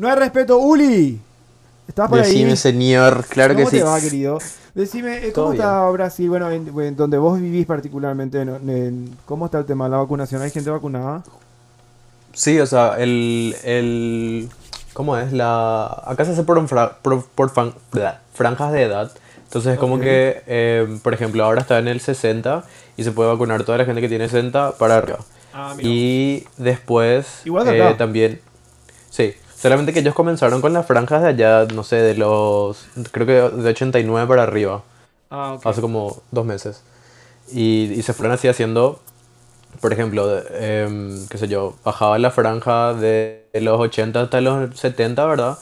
No hay respeto, Uli. ¿Estás por Decime, ahí? señor, claro que ¿Cómo sí. te va, querido? Decime, eh, ¿cómo bien. está Brasil? Bueno, en, en donde vos vivís particularmente, ¿cómo está el tema de la vacunación? ¿Hay gente vacunada? Sí, o sea, el, el... ¿Cómo es? La... Acá se hace por, un fra- por, por fan- bla, franjas de edad. Entonces es como que, eh, por ejemplo, ahora está en el 60 y se puede vacunar toda la gente que tiene 60 para arriba. Ah, Y después Igual eh, acá. también... Sí, solamente que ellos comenzaron con las franjas de allá, no sé, de los... Creo que de 89 para arriba. Ah, ok. hace como dos meses. Y, y se fueron así haciendo, por ejemplo, em, qué sé yo, bajaba la franja de los 80 hasta los 70, ¿verdad?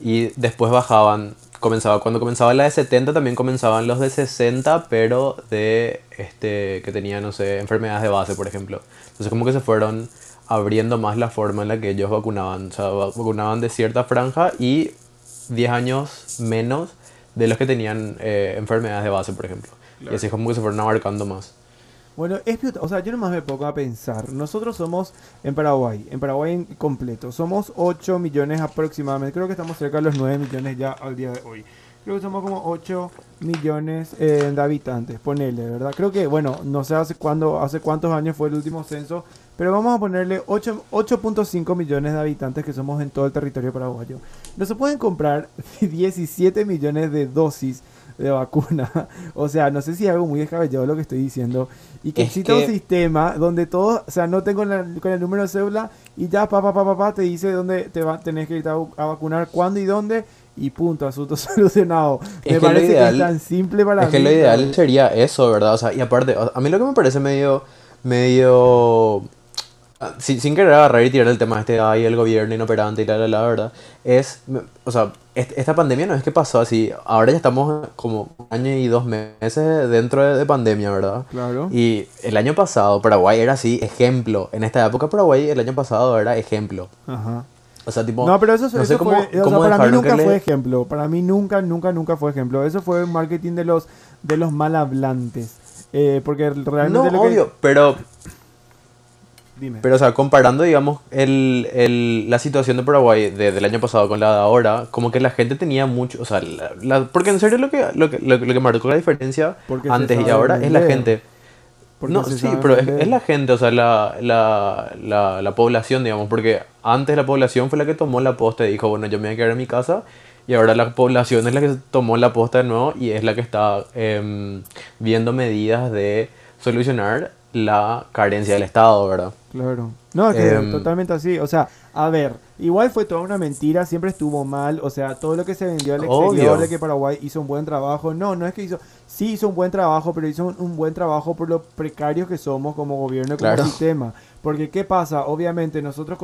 Y después bajaban, comenzaba, cuando comenzaba la de 70 también comenzaban los de 60, pero de, este, que tenían, no sé, enfermedades de base, por ejemplo. Entonces como que se fueron abriendo más la forma en la que ellos vacunaban. O sea, va- vacunaban de cierta franja y 10 años menos de los que tenían eh, enfermedades de base, por ejemplo. Y así es como que se fueron abarcando más. Bueno, es o sea, yo nomás me pongo a pensar. Nosotros somos en Paraguay, en Paraguay en completo. Somos 8 millones aproximadamente. Creo que estamos cerca de los 9 millones ya al día de hoy. Creo que somos como 8 millones eh, de habitantes, ponele, ¿verdad? Creo que, bueno, no sé hace cuándo, hace cuántos años fue el último censo, pero vamos a ponerle 8 8.5 millones de habitantes que somos en todo el territorio paraguayo. No se pueden comprar 17 millones de dosis de vacuna. O sea, no sé si es algo muy descabellado lo que estoy diciendo. Y que Es exista un sistema donde todos, o sea, no tengo la- con el número de cédula y ya, pa, pa, pa, pa, pa, te dice dónde te va, tenés que ir a, a vacunar, cuándo y dónde, y punto, asunto solucionado. Es me que parece ideal- que es tan simple para Es que lo ideal sería eso, ¿verdad? O sea, y aparte, a mí lo que me parece medio, medio, sin, sin querer agarrar y tirar el tema este, ay, el gobierno inoperante y la, la, la, ¿verdad? Es, o sea, est- esta pandemia no es que pasó así, ahora ya estamos como un año y dos meses dentro de, de pandemia, ¿verdad? Claro. Y el año pasado Paraguay era así, ejemplo. En esta época Paraguay el año pasado era ejemplo. Ajá. O sea, tipo, No, pero eso, no eso sé cómo, fue, o sea, cómo para mí nunca le- fue ejemplo. Para mí nunca, nunca, nunca fue ejemplo. Eso fue marketing de los, de los mal hablantes. Eh, porque realmente No, lo que- obvio, pero Dime. Pero, o sea, comparando, digamos, el, el- la situación de Paraguay de- del año pasado con la de ahora, como que la gente tenía mucho, o sea, la- la- porque en serio lo que, lo que, lo, que- lo que marcó la diferencia Porque antes y ahora es la gente. Porque No, sí, pero es, la gente, o sea, la, la, la, la población, digamos, porque antes la población fue la que tomó la posta y dijo, bueno, yo me voy a quedar en mi casa, y ahora la población es la que tomó la posta de nuevo y es la que está em, viendo medidas de solucionar la carencia del Estado, ¿verdad? Claro. No, es que Em, totalmente así. O sea, a ver, igual fue toda una mentira, siempre estuvo mal. O sea, todo lo que se vendió al exterior Obvio. de que Paraguay hizo un buen trabajo. No, no es que hizo. Sí hizo un buen trabajo, pero hizo un, un buen trabajo por lo precarios que somos como gobierno y como Claro. sistema. Porque, ¿qué pasa? Obviamente, nosotros.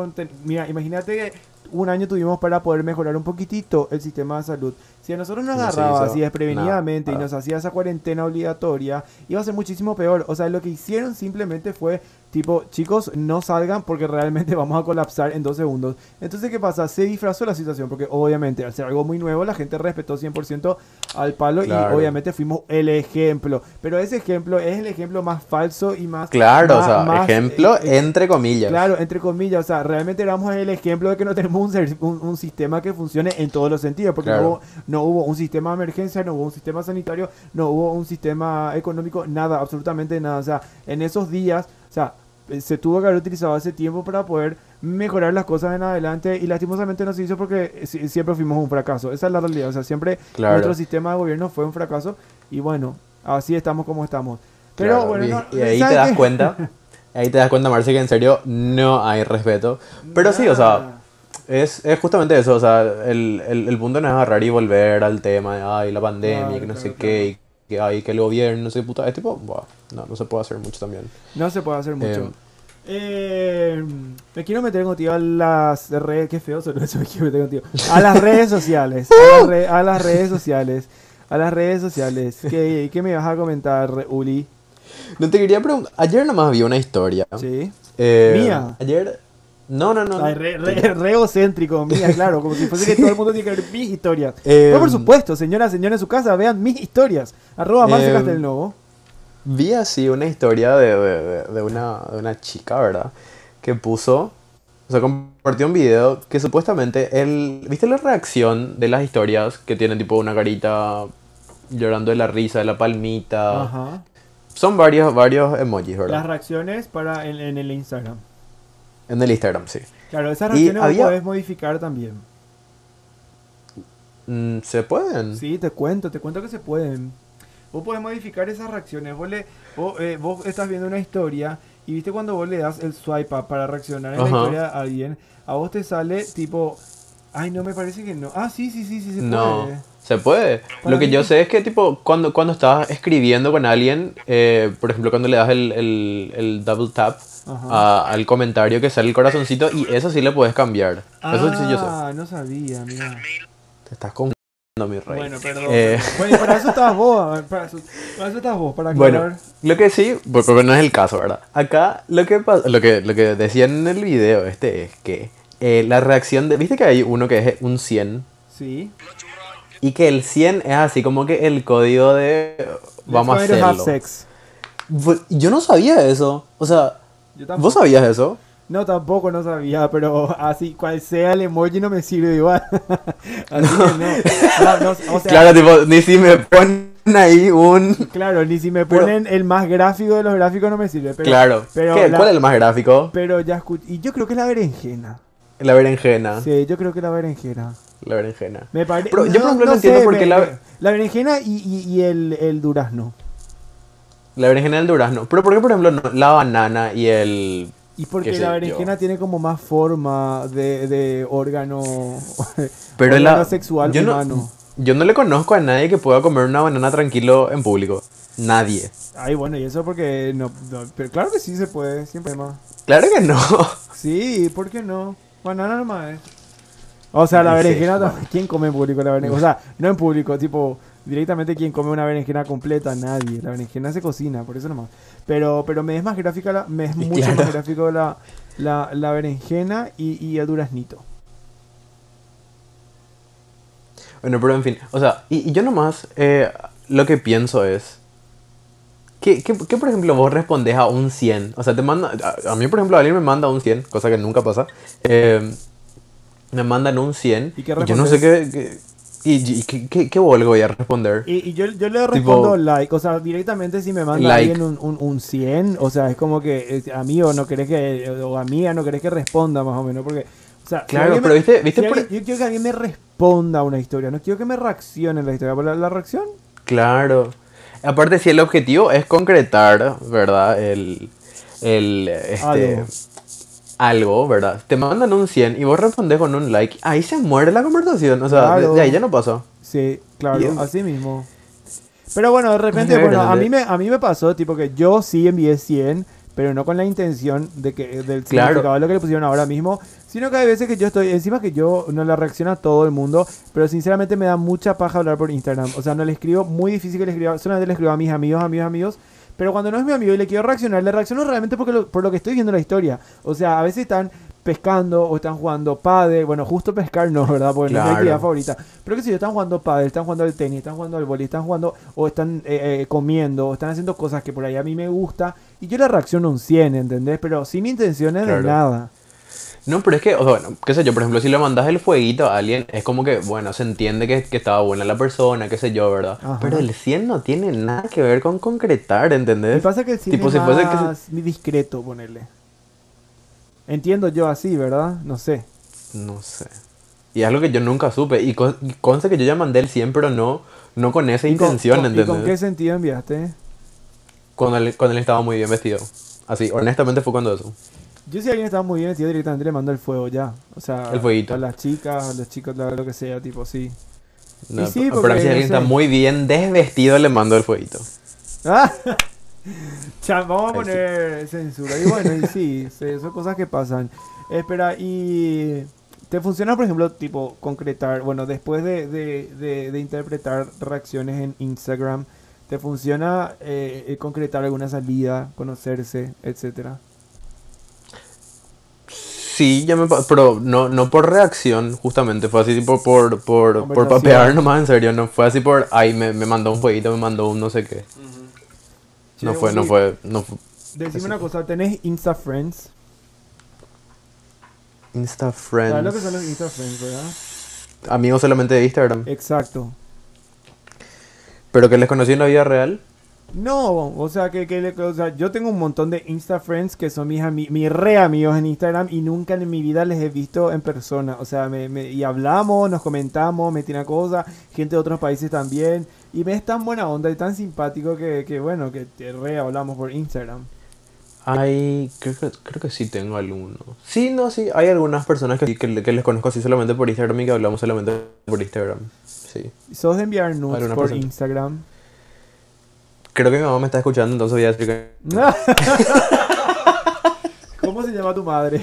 Mira, imagínate que un año tuvimos para poder mejorar un poquitito el sistema de salud. Si a nosotros nos No agarraba así desprevenidamente y nos hacía esa cuarentena obligatoria, iba a ser muchísimo peor. O sea, lo que hicieron simplemente fue tipo, chicos, no salgan porque realmente vamos a colapsar en dos segundos. Entonces, ¿qué pasa? Se disfrazó la situación porque obviamente al ser algo muy nuevo, la gente respetó 100% al palo Claro. y obviamente fuimos el ejemplo. Pero ese ejemplo es el ejemplo más falso y más... Claro, o más- sea, más, ejemplo eh, eh, entre comillas. Claro, entre comillas, o sea, realmente éramos el ejemplo de que no tenemos un, un, un sistema que funcione en todos los sentidos, porque Claro. no, hubo, no hubo un sistema de emergencia, no hubo un sistema sanitario, no hubo un sistema económico, nada, absolutamente nada. O sea, en esos días, o sea, eh, se tuvo que haber utilizado ese tiempo para poder mejorar las cosas en adelante y lastimosamente no se hizo porque eh, si- siempre fuimos un fracaso. Esa es la realidad, o sea, siempre Claro. nuestro sistema de gobierno fue un fracaso y bueno, así estamos como estamos. Pero Claro, bueno, y, no- y ahí ¿sabe te das cuenta, ahí te das cuenta, Marce, que en serio no hay respeto. Pero sí, o sea, es, es justamente eso, o sea, el, el, el punto no es agarrar y volver al tema de, ay, la pandemia, Claro, que no sé qué, que, ay, que el gobierno, no sé, puta, es tipo, buah, no, no se puede hacer mucho también. No se puede hacer mucho. Em, Eh, me quiero meter contigo a las redes. Qué feo sonó eso, me quiero meter contigo. A las redes sociales. A, las re- a las redes sociales. A las redes sociales. ¿Qué, qué me vas a comentar, Uli? No te quería preguntar, ayer nomás vi una historia. Sí. Eh, ¿Mía? Ayer, no, no, no. Ay, re, re- re egocéntrico, mía, claro. Como si fuese que todo el mundo tiene que ver mis historias. Eh, Pero por supuesto, señora, señora en su casa, vean mis historias. Arroba Marce Eh, Castelnovo. Vi así una historia de, de- una, de una chica, ¿verdad? Que puso, o sea, compartió compartió un video que supuestamente él. ¿Viste la reacción de las historias que tienen tipo una carita llorando de la risa, de la palmita? Ajá. Son varios, varios emojis, ¿verdad? Las reacciones para en, en el Instagram. En el Instagram, sí. Claro, esas reacciones había- podés modificar también. Mm, ¿Se pueden? Sí, te cuento, te cuento que se pueden. Vos podés modificar esas reacciones. Vos, le, vos, eh, vos estás viendo una historia y viste cuando vos le das el swipe up para reaccionar en la historia a alguien, a vos te sale tipo, ay, no me parece que no. Ah, sí, sí, sí, sí, se No, puede. Se puede. Lo que yo sé es que, tipo, cuando, cuando estás escribiendo con alguien, eh, por ejemplo, cuando le das el, el, el double tap a- al comentario que sale el corazoncito, y eso sí le puedes cambiar. Eso sí yo sé. Ah, no sabía, mira. Te estás confundiendo, mi rey. Bueno, perdón. Eh. Bueno, para eso estás vos, para eso, para eso estás vos, para Bueno, lo que sí, porque no es el caso, ¿verdad? Acá lo que, lo que, lo que decían en el video este es que eh, la reacción de... ¿Viste que hay uno que es un 100? Sí. Y que el 100 es así como que el código de... Vamos a Let's hacerlo. sex. Yo no sabía eso. O sea. ¿vos sabías eso? No, tampoco no sabía, pero así, cual sea el emoji no me sirve igual. así que no. No, no, o sea, claro, tipo, ni si me ponen ahí un... claro, ni si me Pero- ponen el más gráfico de los gráficos no me sirve. Pero, claro. pero ¿Qué? la- ¿Cuál es el más gráfico? Pero ya escuché. Y yo creo que la berenjena. La berenjena. Sí, yo creo que la berenjena. La berenjena. Me parece. Pero yo, por ejemplo, no entiendo por qué la- La berenjena y, y, y el, el durazno. La berenjena del durazno. Pero ¿por qué, por ejemplo, no- la banana y el... Y porque la berenjena yo? tiene como más forma de, de órgano. Pero órgano la... sexual yo humano. No, yo no le conozco a nadie que pueda comer una banana tranquilo en público. Nadie. Ay, bueno, y eso porque no, no- pero claro que sí se puede, sin problema. Claro que no. Sí, ¿por qué no? Banana nomás es. O sea, la berenjena, ¿quién come en público la berenjena? O sea, no en público, tipo, directamente ¿quién come una berenjena completa? Nadie. La berenjena se cocina, por eso nomás. Pero, pero me es más gráfica, la, me es mucho claro. más gráfico la, la, la berenjena y, y el duraznito. Bueno, pero en fin. O sea, y, y yo nomás eh, lo que pienso es... ¿Qué, qué, qué, por ejemplo, vos respondés a un 100? O sea, te manda... A, a mí, por ejemplo, alguien me manda un 100, cosa que nunca pasa. eh, me mandan un 100. ¿Y qué yo no sé qué... qué y, y qué, qué, qué voy a responder. Y, y yo, yo le Tipo- respondo like, o sea, directamente si me manda Like. alguien un, un, un 100, o sea, es como que, eh, amigo, no querés que, o amiga, no querés que responda más o menos, porque, o sea, Claro, pero me- viste- viste si por- alguien- yo quiero que alguien me responda a una historia, no quiero que me reaccione a la historia, la, la reacción, Claro. Aparte, si el objetivo es concretar, ¿verdad? El... el este, Algo. ¿verdad? Te mandan un 100 y vos respondes con un like. Ahí se muere la conversación. O sea, de- Claro. de, ahí ya no pasa. sí, claro, es- así mismo. Pero bueno, de repente, bueno, a mí, me, a mí me pasó, tipo, que yo sí envié 100, pero no con la intención de que del Claro. significado de lo que le pusieron ahora mismo, sino que hay veces que yo estoy, encima que yo no le reacciona a todo el mundo, pero sinceramente me da mucha paja hablar por Instagram. O sea, no le escribo, muy difícil que le escriba, solamente le escribo a mis amigos, amigos, amigos. Pero cuando no es mi amigo y le quiero reaccionar, le reacciono realmente porque lo- por lo que estoy viendo la historia. O sea, a veces están pescando o están jugando pádel. Bueno, justo pescar no, ¿verdad? Porque no es mi Claro. actividad favorita. Pero que si están jugando pádel, están jugando al tenis, están jugando al boli, están jugando o están eh, eh, comiendo, o están haciendo cosas que por ahí a mí me gusta. Y yo le reacciono un 100, ¿entendés? Pero sin intenciones de Claro. nada. No, pero es que, o sea, bueno, qué sé yo, por ejemplo, si le mandas el fueguito a alguien, es como que, bueno, se entiende que, que estaba buena la persona, qué sé yo, ¿verdad? Ajá. Pero el 100 no tiene nada que ver con concretar, ¿entendés? pasa que el cine Tipo, es si fuese que se- más discreto ponerle. Entiendo yo así, ¿verdad? No sé. No sé. Y es algo que yo nunca supe. Y, con- y consta que yo ya mandé el 100, pero no, no con esa ¿Y con- intención, con- ¿Y ¿entendés? con qué sentido enviaste? Cuando él, cuando él estaba muy bien vestido. Así, honestamente fue cuando eso. Yo si alguien estaba muy bien vestido directamente le mando el fuego ya. O sea, El fueguito. a las chicas, a los chicos, lo que sea, tipo, sí. No, Y sí, pero porque, si no alguien está muy bien desvestido, le mando el fueguito. Ah, vamos a sí. poner censura. Y bueno, y sí, sí, son cosas que pasan. Espera, y te funciona, por ejemplo, tipo concretar, bueno, después de, de, de- de interpretar reacciones en Instagram, ¿te funciona eh, eh, concretar alguna salida, conocerse, etcétera? Sí, ya me pero no, no por reacción, justamente, fue así tipo por, por, por papear nomás, en serio, no fue así por, ay, me, me mandó un fueguito, me mandó un no sé qué. No Che, fue, no fue, no fu- Decime una fue. cosa, ¿tenés Insta Friends? Insta ¿Sabes lo que Friends. son los Insta Friends, verdad? Amigos solamente de Instagram. Exacto. Pero que les conocí en la vida real. No, o sea, que, que le- o sea, yo tengo un montón de Insta Friends que son mis, ami- mis re amigos en Instagram y nunca en mi vida les he visto en persona. O sea, me, me- y hablamos, nos comentamos, me tiran cosas, gente de otros países también. Y me es tan buena onda y tan simpático que, que bueno, que te re hablamos por Instagram. Hay, creo que, creo que sí tengo alguno. Sí, no, sí, hay algunas personas que, que, que les conozco así solamente por Instagram y que hablamos solamente por Instagram. Sí. ¿Sos de enviar nudes por persona. Instagram? Creo que mi mamá me está escuchando, entonces voy a decir que... ¿Cómo se llama tu madre?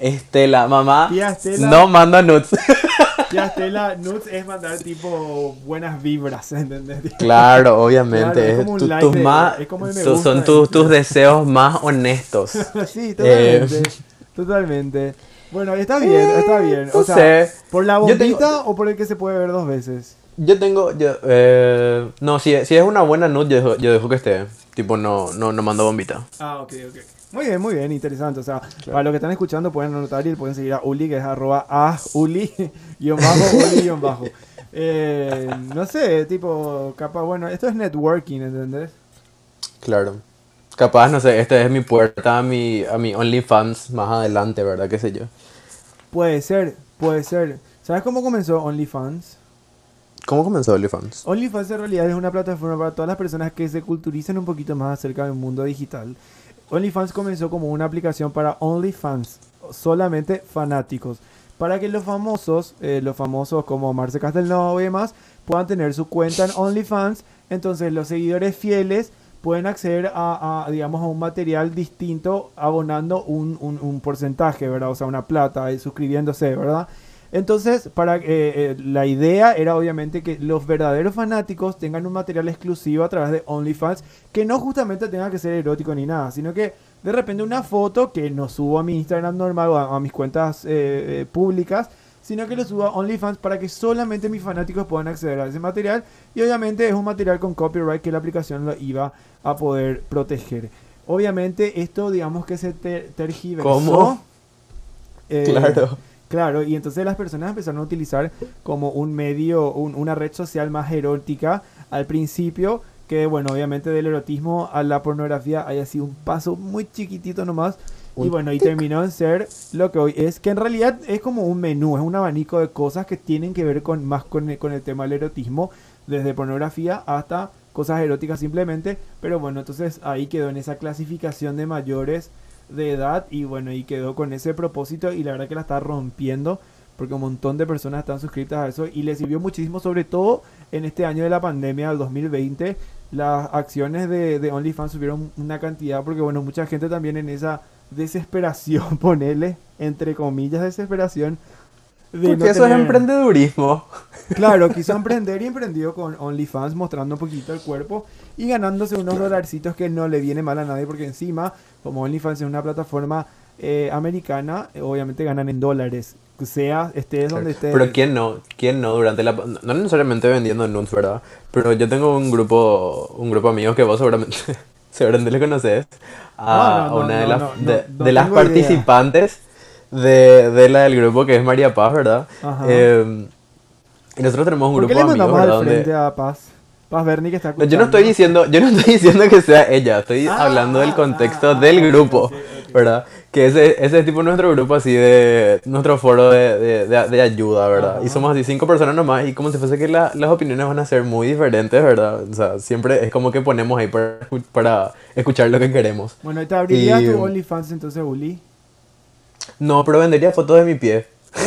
Estela, mamá, Tía Estela. no manda nudes. Ya Estela, nudes es mandar tipo buenas vibras, ¿entendés? claro, obviamente. Son tus, tus deseos más honestos. sí, totalmente. Eh. Totalmente. Bueno, está bien, está bien. O sea. ¿por la tengo- bombita o por el que se puede ver dos veces? Yo tengo, yo, eh, no, si, si es una buena nude, yo dejo, yo dejo que esté. Tipo, no, no, no mando bombita. Ah, ok, ok. Muy bien, muy bien, interesante. O sea, para los que están escuchando pueden anotar y pueden seguir a Uli, que es arroba a Uli, guion bajo, Uli, guion bajo. Eh, no sé, tipo, capaz, bueno, esto es networking, ¿entendés? Claro. Capaz, no sé, esta es mi puerta a mi, a mi OnlyFans más adelante, ¿verdad? ¿Qué sé yo? Puede ser, puede ser. ¿Sabes cómo comenzó OnlyFans? ¿Cómo comenzó OnlyFans? OnlyFans en realidad es una plataforma para todas las personas que se culturicen un poquito más acerca del mundo digital. OnlyFans comenzó como una aplicación para OnlyFans, solamente fanáticos, para que los famosos, eh, los famosos como Marce Castelnau y demás, puedan tener su cuenta en OnlyFans. Entonces los seguidores fieles pueden acceder a, digamos, a un material distinto abonando un, porcentaje, ¿verdad? O sea, una plata, y suscribiéndose, ¿verdad? Entonces, para, eh, eh, la idea era obviamente que los verdaderos fanáticos tengan un material exclusivo a través de OnlyFans que no justamente tenga que ser erótico ni nada, sino que de repente una foto que no subo a mi Instagram normal o a, a mis cuentas eh, públicas, sino que lo subo a OnlyFans para que solamente mis fanáticos puedan acceder a ese material y obviamente es un material con copyright que la aplicación lo iba a poder proteger. Obviamente esto digamos que se ter- tergiversó. ¿Cómo? Claro. Claro, y entonces las personas empezaron a utilizar como un medio, un- una red social más erótica al principio, que bueno, obviamente del erotismo a la pornografía haya sido un paso muy chiquitito nomás. Y bueno, y terminó en ser lo que hoy es, que en realidad es como un menú, es un abanico de cosas que tienen que ver con más con el, con el tema del erotismo, desde pornografía hasta cosas eróticas simplemente, pero bueno, entonces ahí quedó en esa clasificación de mayores de edad y bueno, y quedó con ese propósito y la verdad que la está rompiendo porque un montón de personas están suscritas a eso y le sirvió muchísimo, sobre todo en este año de la pandemia del 2020, las acciones de, de OnlyFans subieron una cantidad porque bueno, mucha gente también en esa desesperación, ponele, entre comillas, desesperación. De Porque no eso es tener- emprendedurismo. Claro, quiso emprender y emprendió con OnlyFans mostrando un poquito el cuerpo y ganándose unos dolarcitos que no le viene mal a nadie porque encima, como OnlyFans es una plataforma eh, americana, obviamente ganan en dólares. Sea, estés donde estés. Pero quién no, quién no durante la no necesariamente vendiendo nudes, ¿verdad? Pero yo tengo un grupo un grupo de amigos que vos seguramente seguramente le conoces a, No, no, no, una de las de, de las idea. participantes de, de la del grupo que es María Paz, ¿verdad? Ajá. Eh, y nosotros tenemos un ¿Por qué grupo le de amigos, ¿verdad? al Donde- frente a Paz? Paz Berni que está No, yo no escuchando. estoy diciendo, yo no estoy diciendo que sea ella, estoy Ah, hablando del ah, contexto ah, del grupo, ok, ok. ¿verdad? Que ese, ese es tipo nuestro grupo así de, nuestro foro de, de, de- de ayuda, ¿verdad? Y Ajá. somos así cinco personas nomás y como si fuese que la- las opiniones van a ser muy diferentes, ¿verdad? O sea, siempre es como que ponemos ahí para, para escuchar lo que queremos. Bueno, ¿te abrirías Y- tu OnlyFans entonces, Uli? No, pero vendería fotos de mi pie.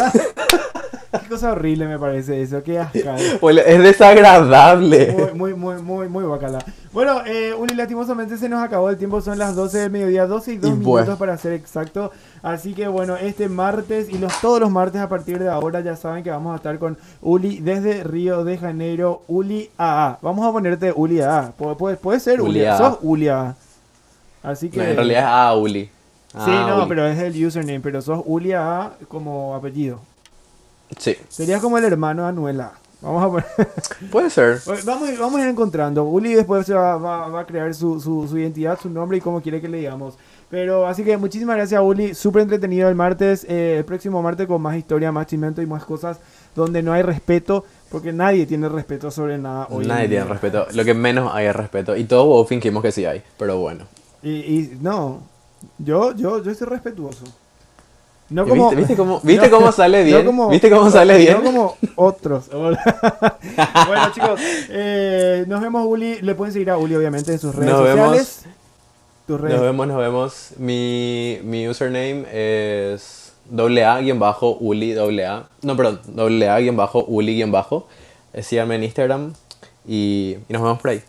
Qué cosa horrible me parece eso, qué asca. Bueno, es desagradable. Muy, muy, muy, muy, muy bacala. Bueno, eh, Uli, lastimosamente se nos acabó el tiempo, son las 12 del mediodía, 12 y 2 Y minutos para ser exacto. Así que bueno, este martes y los todos los martes a partir de ahora ya saben que vamos a estar con Uli desde Río de Janeiro, Uli AA. Vamos a ponerte Uli AA. Pu- Puede, puede ser Uli, Uli AA. sos Uli AA. Así que... No, en realidad es Auli. Sí, Ah, no, Uli. pero es el username, pero sos Uli AA como apellido. Sí. Serías como el hermano de Anuela. Vamos a poner. Puede ser. Vamos, a vamos a ir encontrando. Uli después se va, va- va a crear su, su- su identidad, su nombre y cómo quiere que le digamos. Pero así que muchísimas gracias, Uli. Súper entretenido el martes. eh, el próximo martes con más historia, más chimento y más cosas donde no hay respeto. Porque nadie tiene respeto sobre nada hoy. Nadie tiene respeto. Lo que menos hay es respeto. Y todos fingimos que sí hay. Pero bueno. Y, y no, yo, yo, yo soy respetuoso. No ¿Y como, ¿Viste, viste cómo, viste no- cómo sale no bien? como- ¿Viste cómo sale bien? No como otros. bueno, chicos, eh, nos vemos, Uli. Le pueden seguir a Uli, obviamente, en sus redes Nos vemos. sociales. Tus redes. Nos vemos, nos vemos. Mi, mi username es doble A guion bajo Uli doble A. No, perdón, doble A guion bajo Uli guion bajo. Eh, Síganme en Instagram y, y nos vemos por ahí.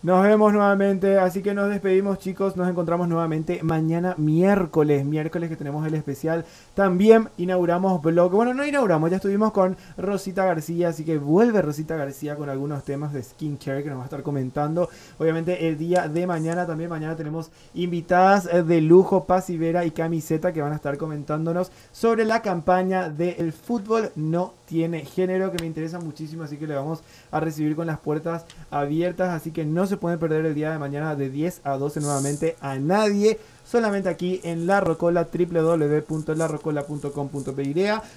Nos vemos nuevamente, así que nos despedimos chicos, nos encontramos nuevamente mañana miércoles, miércoles que tenemos el especial. También inauguramos blog, bueno no inauguramos, ya estuvimos con Rosita García, así que vuelve Rosita García con algunos temas de skincare que nos va a estar comentando. Obviamente el día de mañana, también mañana tenemos invitadas eh, de lujo, Paz Vera y Camiseta que van a estar comentándonos sobre la campaña del fútbol no tiene género que me interesa muchísimo, así que le vamos a recibir con las puertas abiertas, así que no se pueden perder el día de mañana de 10 a 12 nuevamente a nadie, solamente aquí en La Rocola, www.larrocola.com.py.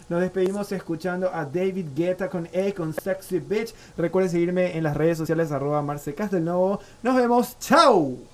Nos despedimos escuchando a David Guetta con A con Sexy Bitch. Recuerden seguirme en las redes sociales arroba Marce Castelnovo. Nos vemos, chao.